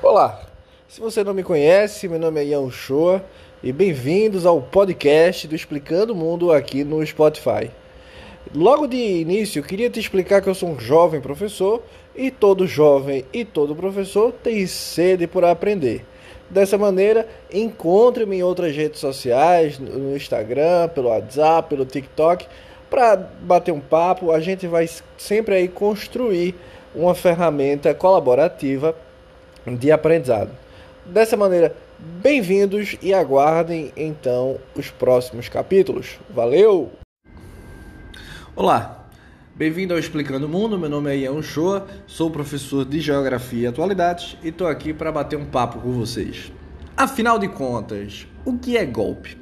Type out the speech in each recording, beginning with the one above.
Olá, se você não me conhece, meu nome é Ian Shoa e bem-vindos ao podcast do Explicando o Mundo aqui no Spotify. Logo de início, queria te explicar que eu sou um jovem professor e todo jovem e todo professor tem sede por aprender. Dessa maneira, encontre-me em outras redes sociais, no Instagram, pelo WhatsApp, pelo TikTok, para bater um papo. A gente vai sempre aí construir uma ferramenta colaborativa de aprendizado. Dessa maneira, bem-vindos e aguardem então os próximos capítulos. Valeu! Olá, bem-vindo ao Explicando o Mundo. Meu nome é Ian Shoa, sou professor de Geografia e Atualidades e estou aqui para bater um papo com vocês. Afinal de contas, o que é golpe?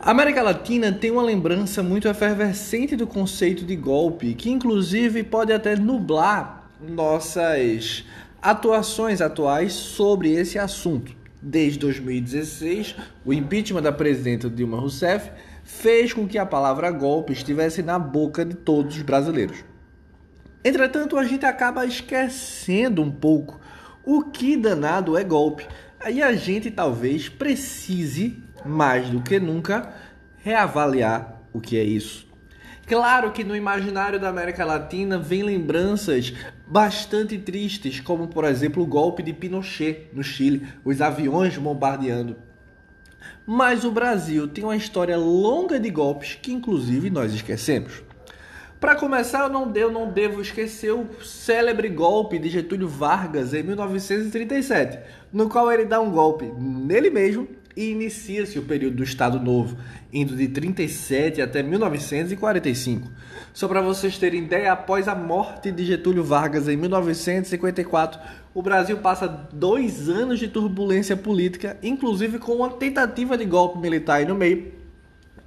A América Latina tem uma lembrança muito efervescente do conceito de golpe, que inclusive pode até nublar nossas atuações atuais sobre esse assunto. Desde 2016, o impeachment da presidenta Dilma Rousseff fez com que a palavra golpe estivesse na boca de todos os brasileiros. Entretanto, a gente acaba esquecendo um pouco o que danado é golpe. Aí a gente talvez precise, mais do que nunca, reavaliar o que é isso. Claro que no imaginário da América Latina vem lembranças bastante tristes, como por exemplo o golpe de Pinochet no Chile, os aviões bombardeando. Mas o Brasil tem uma história longa de golpes que inclusive nós esquecemos. Para começar, eu não, eu não devo esquecer o célebre golpe de Getúlio Vargas em 1937, no qual ele dá um golpe nele mesmo e inicia-se o período do Estado Novo, indo de 37 até 1945. Só para vocês terem ideia, após a morte de Getúlio Vargas em 1954, o Brasil passa dois anos de turbulência política, inclusive com uma tentativa de golpe militar aí no meio,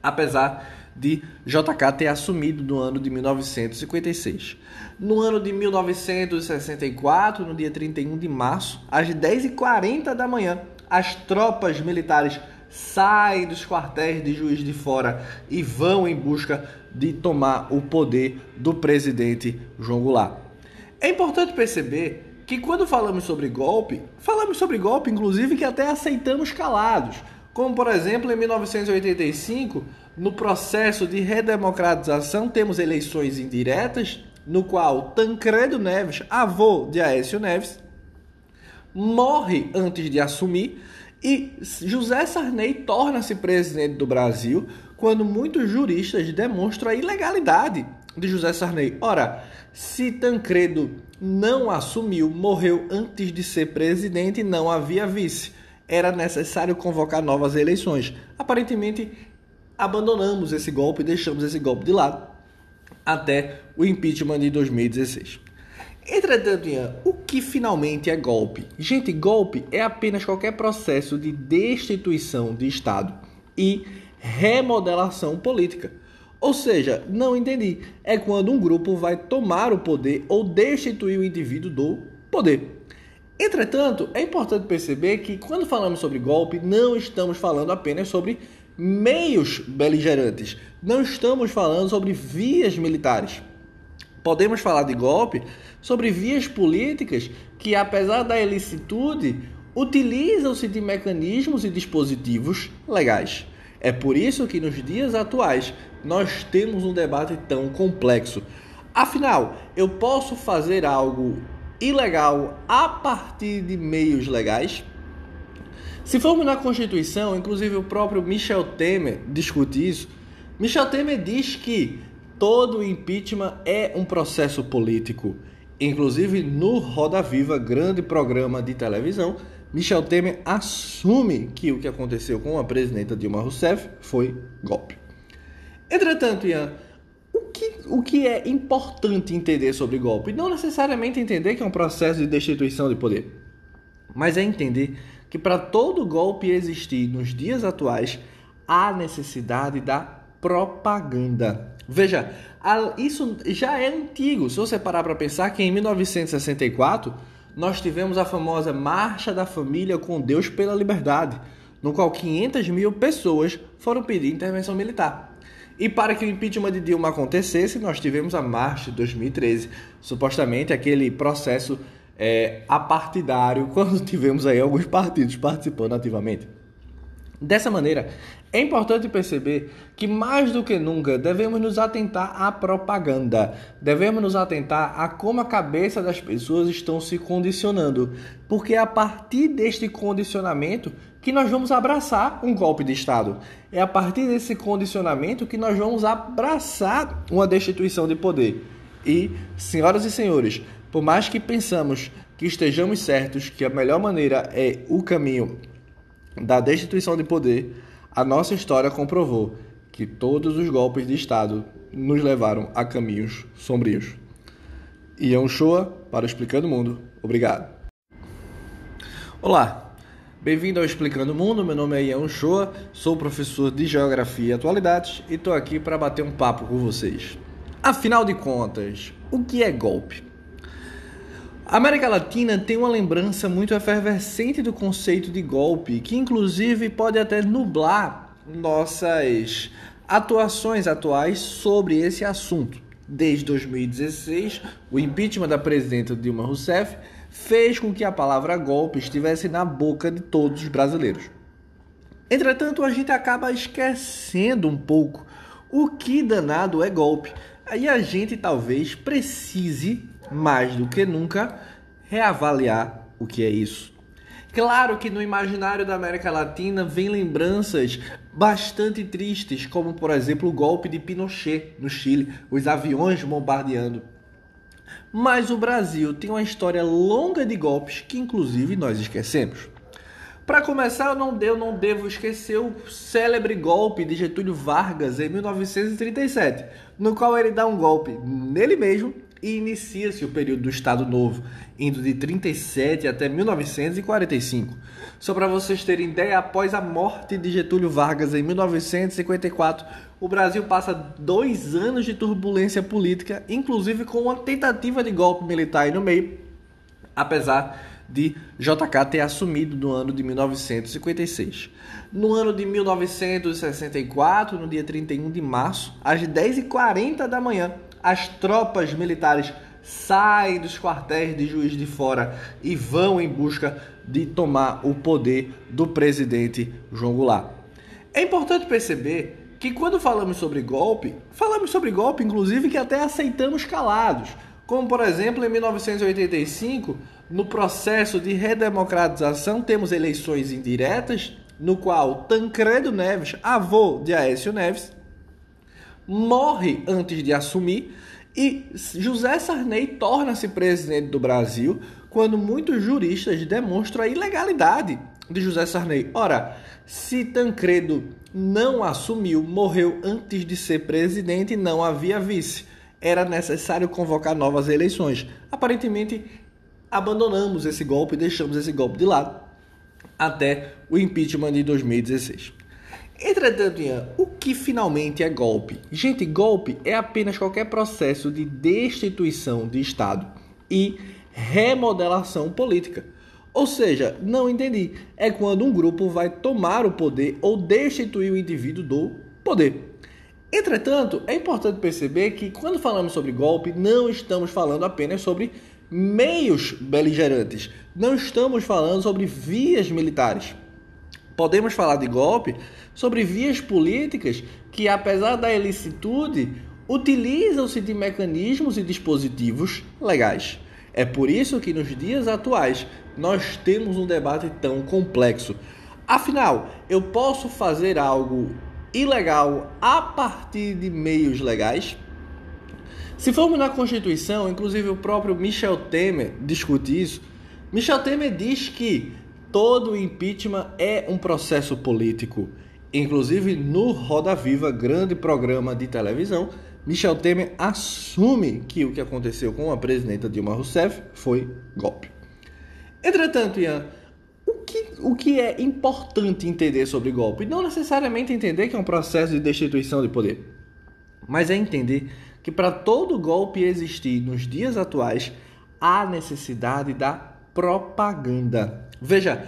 apesar de JK ter assumido no ano de 1956. No ano de 1964, no dia 31 de março, às 10h40 da manhã, as tropas militares saem dos quartéis de Juiz de Fora e vão em busca de tomar o poder do presidente João Goulart. É importante perceber que quando falamos sobre golpe, falamos sobre golpe inclusive que até aceitamos calados, como por exemplo em 1985, no processo de redemocratização temos eleições indiretas, no qual Tancredo Neves, avô de Aécio Neves, morre antes de assumir e José Sarney torna-se presidente do Brasil quando muitos juristas demonstram a ilegalidade de José Sarney. Ora, se Tancredo não assumiu, morreu antes de ser presidente, não havia vice. Era necessário convocar novas eleições. Aparentemente, abandonamos esse golpe, deixamos esse golpe de lado até o impeachment de 2016. Entretanto, Ian, o que finalmente é golpe? Gente, golpe é apenas qualquer processo de destituição de Estado e remodelação política. Ou seja, não entendi. É quando um grupo vai tomar o poder ou destituir o indivíduo do poder. Entretanto, é importante perceber que quando falamos sobre golpe, não estamos falando apenas sobre meios beligerantes, não estamos falando sobre vias militares. Podemos falar de golpe sobre vias políticas que, apesar da ilicitude, utilizam-se de mecanismos e dispositivos legais. É por isso que nos dias atuais nós temos um debate tão complexo. Afinal, eu posso fazer algo ilegal a partir de meios legais? Se formos na Constituição, inclusive o próprio Michel Temer discute isso. Michel Temer diz que todo impeachment é um processo político. Inclusive no Roda Viva, grande programa de televisão, Michel Temer assume que o que aconteceu com a presidenta Dilma Rousseff foi golpe. Entretanto, Ian, o que, o que é importante entender sobre golpe? Não necessariamente entender que é um processo de destituição de poder, mas é entender que para todo golpe existir nos dias atuais, há necessidade da propaganda. Veja, isso já é antigo. Se você parar para pensar que em 1964 nós tivemos a famosa Marcha da Família com Deus pela Liberdade, no qual 500 mil pessoas foram pedir intervenção militar. E para que o impeachment de Dilma acontecesse, nós tivemos a Marcha de 2013, supostamente aquele processo é, apartidário quando tivemos aí alguns partidos participando ativamente. Dessa maneira, é importante perceber que mais do que nunca devemos nos atentar à propaganda, devemos nos atentar a como a cabeça das pessoas estão se condicionando, porque é a partir deste condicionamento que nós vamos abraçar um golpe de Estado. É a partir desse condicionamento que nós vamos abraçar uma destituição de poder. E, senhoras e senhores, por mais que pensamos que estejamos certos que a melhor maneira é o caminho da destituição de poder, a nossa história comprovou que todos os golpes de Estado nos levaram a caminhos sombrios. Ian Shoa para o Explicando o Mundo. Obrigado. Olá, bem-vindo ao Explicando o Mundo. Meu nome é Ian Shoa, sou professor de Geografia e Atualidades e estou aqui para bater um papo com vocês. Afinal de contas, o que é golpe? A América Latina tem uma lembrança muito efervescente do conceito de golpe, que inclusive pode até nublar nossas atuações atuais sobre esse assunto. Desde 2016, o impeachment da presidenta Dilma Rousseff fez com que a palavra golpe estivesse na boca de todos os brasileiros. Entretanto, a gente acaba esquecendo um pouco o que danado é golpe Aí a gente talvez precise, mais do que nunca, reavaliar o que é isso. Claro que no imaginário da América Latina vem lembranças bastante tristes, como por exemplo o golpe de Pinochet no Chile, os aviões bombardeando. Mas o Brasil tem uma história longa de golpes que inclusive nós esquecemos. Para começar, eu não, eu não devo esquecer o célebre golpe de Getúlio Vargas em 1937, no qual ele dá um golpe nele mesmo e inicia-se o período do Estado Novo, indo de 37 até 1945. Só para vocês terem ideia, após a morte de Getúlio Vargas em 1954, o Brasil passa dois anos de turbulência política, inclusive com uma tentativa de golpe militar aí no meio, apesar de JK ter assumido no ano de 1956. No ano de 1964, no dia 31 de março, às 10h40 da manhã, as tropas militares saem dos quartéis de Juiz de Fora e vão em busca de tomar o poder do presidente João Goulart. É importante perceber que quando falamos sobre golpe, falamos sobre golpe inclusive que até aceitamos calados, como por exemplo em 1985 no processo de redemocratização, temos eleições indiretas, no qual Tancredo Neves, avô de Aécio Neves, morre antes de assumir e José Sarney torna-se presidente do Brasil quando muitos juristas demonstram a ilegalidade de José Sarney. Ora, se Tancredo não assumiu, morreu antes de ser presidente não havia vice, era necessário convocar novas eleições. Aparentemente, abandonamos esse golpe, deixamos esse golpe de lado até o impeachment de 2016. Entretanto, Ian, o que finalmente é golpe? Gente, golpe é apenas qualquer processo de destituição de Estado e remodelação política. Ou seja, não entendi. É quando um grupo vai tomar o poder ou destituir o indivíduo do poder. Entretanto, é importante perceber que quando falamos sobre golpe, não estamos falando apenas sobre meios beligerantes. Não estamos falando sobre vias militares. Podemos falar de golpe sobre vias políticas que, apesar da ilicitude, utilizam-se de mecanismos e dispositivos legais. É por isso que nos dias atuais nós temos um debate tão complexo. Afinal, eu posso fazer algo ilegal a partir de meios legais? Se formos na Constituição, inclusive o próprio Michel Temer discute isso. Michel Temer diz que todo impeachment é um processo político. Inclusive no Roda Viva, grande programa de televisão, Michel Temer assume que o que aconteceu com a presidenta Dilma Rousseff foi golpe. Entretanto, Ian, o que, o que é importante entender sobre golpe? Não necessariamente entender que é um processo de destituição de poder, mas é entender que para todo golpe existir nos dias atuais, há necessidade da propaganda. Veja,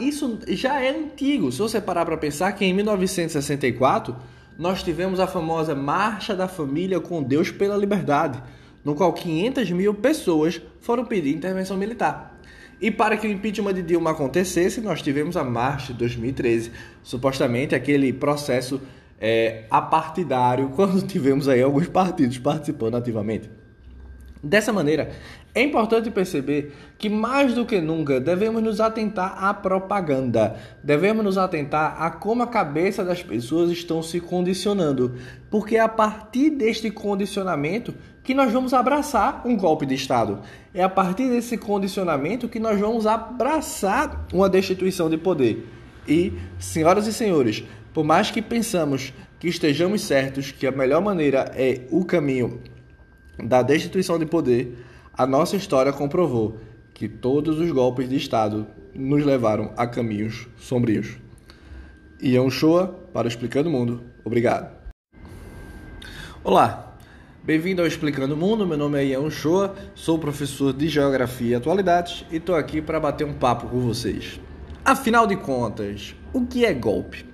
isso já é antigo. Se você parar para pensar que em 1964 nós tivemos a famosa Marcha da Família com Deus pela Liberdade, no qual 500 mil pessoas foram pedir intervenção militar. E para que o impeachment de Dilma acontecesse, nós tivemos a marcha de 2013, supostamente aquele processo é, apartidário, quando tivemos aí alguns partidos participando ativamente. Dessa maneira, é importante perceber que mais do que nunca devemos nos atentar à propaganda, devemos nos atentar a como a cabeça das pessoas estão se condicionando, porque é a partir deste condicionamento que nós vamos abraçar um golpe de Estado. É a partir desse condicionamento que nós vamos abraçar uma destituição de poder. E, senhoras e senhores, por mais que pensamos que estejamos certos que a melhor maneira é o caminho da destituição de poder, a nossa história comprovou que todos os golpes de Estado nos levaram a caminhos sombrios. Ian Shoa para o Explicando o Mundo. Obrigado. Olá, bem-vindo ao Explicando o Mundo. Meu nome é Ian Shoa, sou professor de Geografia e Atualidades e estou aqui para bater um papo com vocês. Afinal de contas, o que é golpe?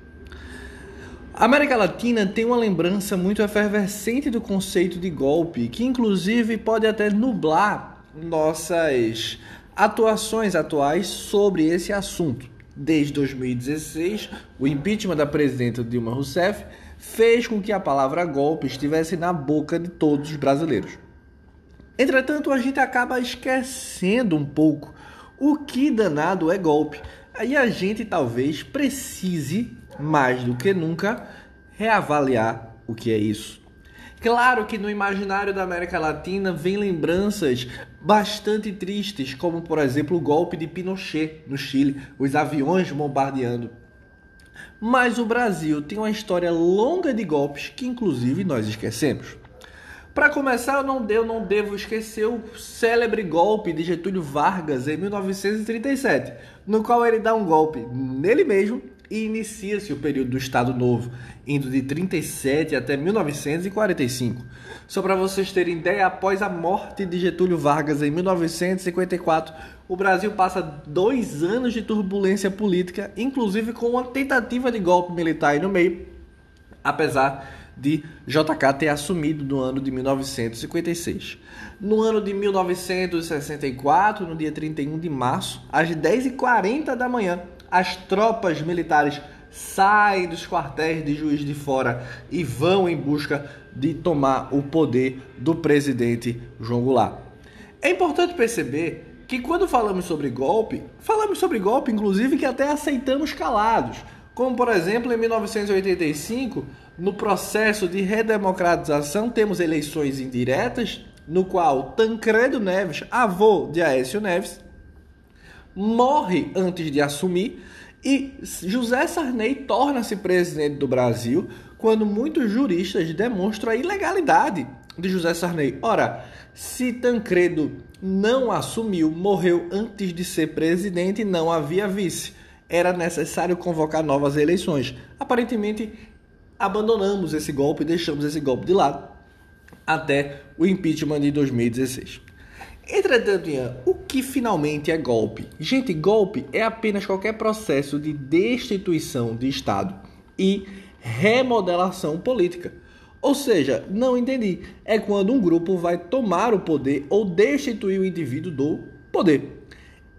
A América Latina tem uma lembrança muito efervescente do conceito de golpe, que inclusive pode até nublar nossas atuações atuais sobre esse assunto. Desde 2016, o impeachment da presidenta Dilma Rousseff fez com que a palavra golpe estivesse na boca de todos os brasileiros. Entretanto, a gente acaba esquecendo um pouco o que danado é golpe. Aí a gente talvez precise mais do que nunca, reavaliar o que é isso. Claro que no imaginário da América Latina vem lembranças bastante tristes, como por exemplo o golpe de Pinochet no Chile, os aviões bombardeando. Mas o Brasil tem uma história longa de golpes que inclusive nós esquecemos. Para começar, eu não, eu não devo esquecer o célebre golpe de Getúlio Vargas em 1937, no qual ele dá um golpe nele mesmo e inicia-se o período do Estado Novo, indo de 37 até 1945. Só para vocês terem ideia, após a morte de Getúlio Vargas em 1954, o Brasil passa dois anos de turbulência política, inclusive com uma tentativa de golpe militar aí no meio, apesar de JK ter assumido no ano de 1956. No ano de 1964, no dia 31 de março, às 10h40 da manhã, as tropas militares saem dos quartéis de Juiz de Fora e vão em busca de tomar o poder do presidente João Goulart. É importante perceber que quando falamos sobre golpe, falamos sobre golpe inclusive que até aceitamos calados, como por exemplo em 1985, no processo de redemocratização temos eleições indiretas, no qual Tancredo Neves, avô de Aécio Neves, morre antes de assumir e José Sarney torna-se presidente do Brasil quando muitos juristas demonstram a ilegalidade de José Sarney. Ora, se Tancredo não assumiu, morreu antes de ser presidente, não havia vice. Era necessário convocar novas eleições. Aparentemente, abandonamos esse golpe, deixamos esse golpe de lado até o impeachment de 2016. Entretanto, Ian, o que finalmente é golpe? Gente, golpe é apenas qualquer processo de destituição de Estado e remodelação política. Ou seja, não entendi. É quando um grupo vai tomar o poder ou destituir o indivíduo do poder.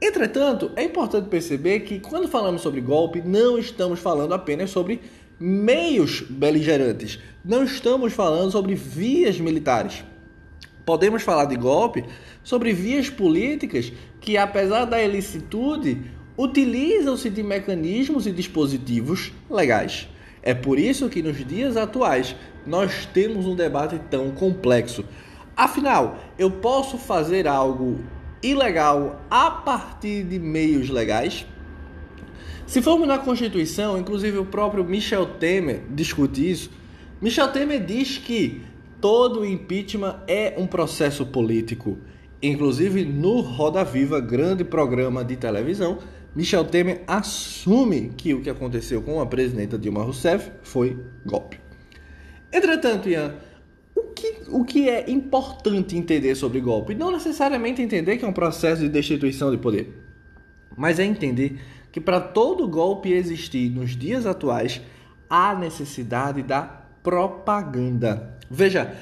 Entretanto, é importante perceber que quando falamos sobre golpe, não estamos falando apenas sobre meios beligerantes, não estamos falando sobre vias militares podemos falar de golpe sobre vias políticas que, apesar da ilicitude, utilizam-se de mecanismos e dispositivos legais. É por isso que nos dias atuais nós temos um debate tão complexo. Afinal, eu posso fazer algo ilegal a partir de meios legais? Se formos na Constituição, inclusive o próprio Michel Temer discute isso. Michel Temer diz que todo impeachment é um processo político. Inclusive no Roda Viva, grande programa de televisão, Michel Temer assume que o que aconteceu com a presidenta Dilma Rousseff foi golpe. Entretanto, Ian, o que, o que é importante entender sobre golpe? Não necessariamente entender que é um processo de destituição de poder, mas é entender que para todo golpe existir nos dias atuais há necessidade da propaganda. Veja,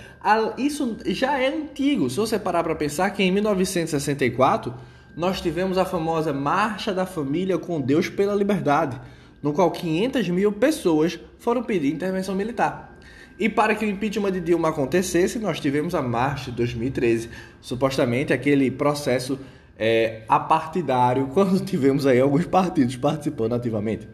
isso já é antigo. Se você parar para pensar que em 1964 nós tivemos a famosa Marcha da Família com Deus pela Liberdade, no qual 500 mil pessoas foram pedir intervenção militar. E para que o impeachment de Dilma acontecesse, nós tivemos a Marcha de 2013, supostamente aquele processo é, apartidário, quando tivemos aí alguns partidos participando ativamente.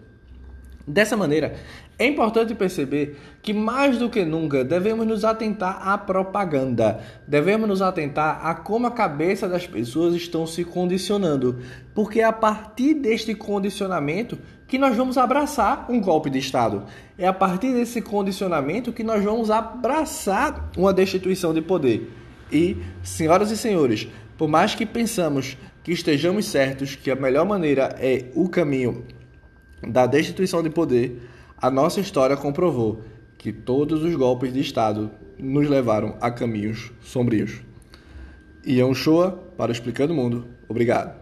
Dessa maneira, é importante perceber que mais do que nunca devemos nos atentar à propaganda, devemos nos atentar a como a cabeça das pessoas estão se condicionando, porque é a partir deste condicionamento que nós vamos abraçar um golpe de Estado. É a partir desse condicionamento que nós vamos abraçar uma destituição de poder. E, senhoras e senhores, por mais que pensamos que estejamos certos que a melhor maneira é o caminho da destituição de poder, a nossa história comprovou que todos os golpes de Estado nos levaram a caminhos sombrios. Ian Shoa, para o Explicando o Mundo. Obrigado.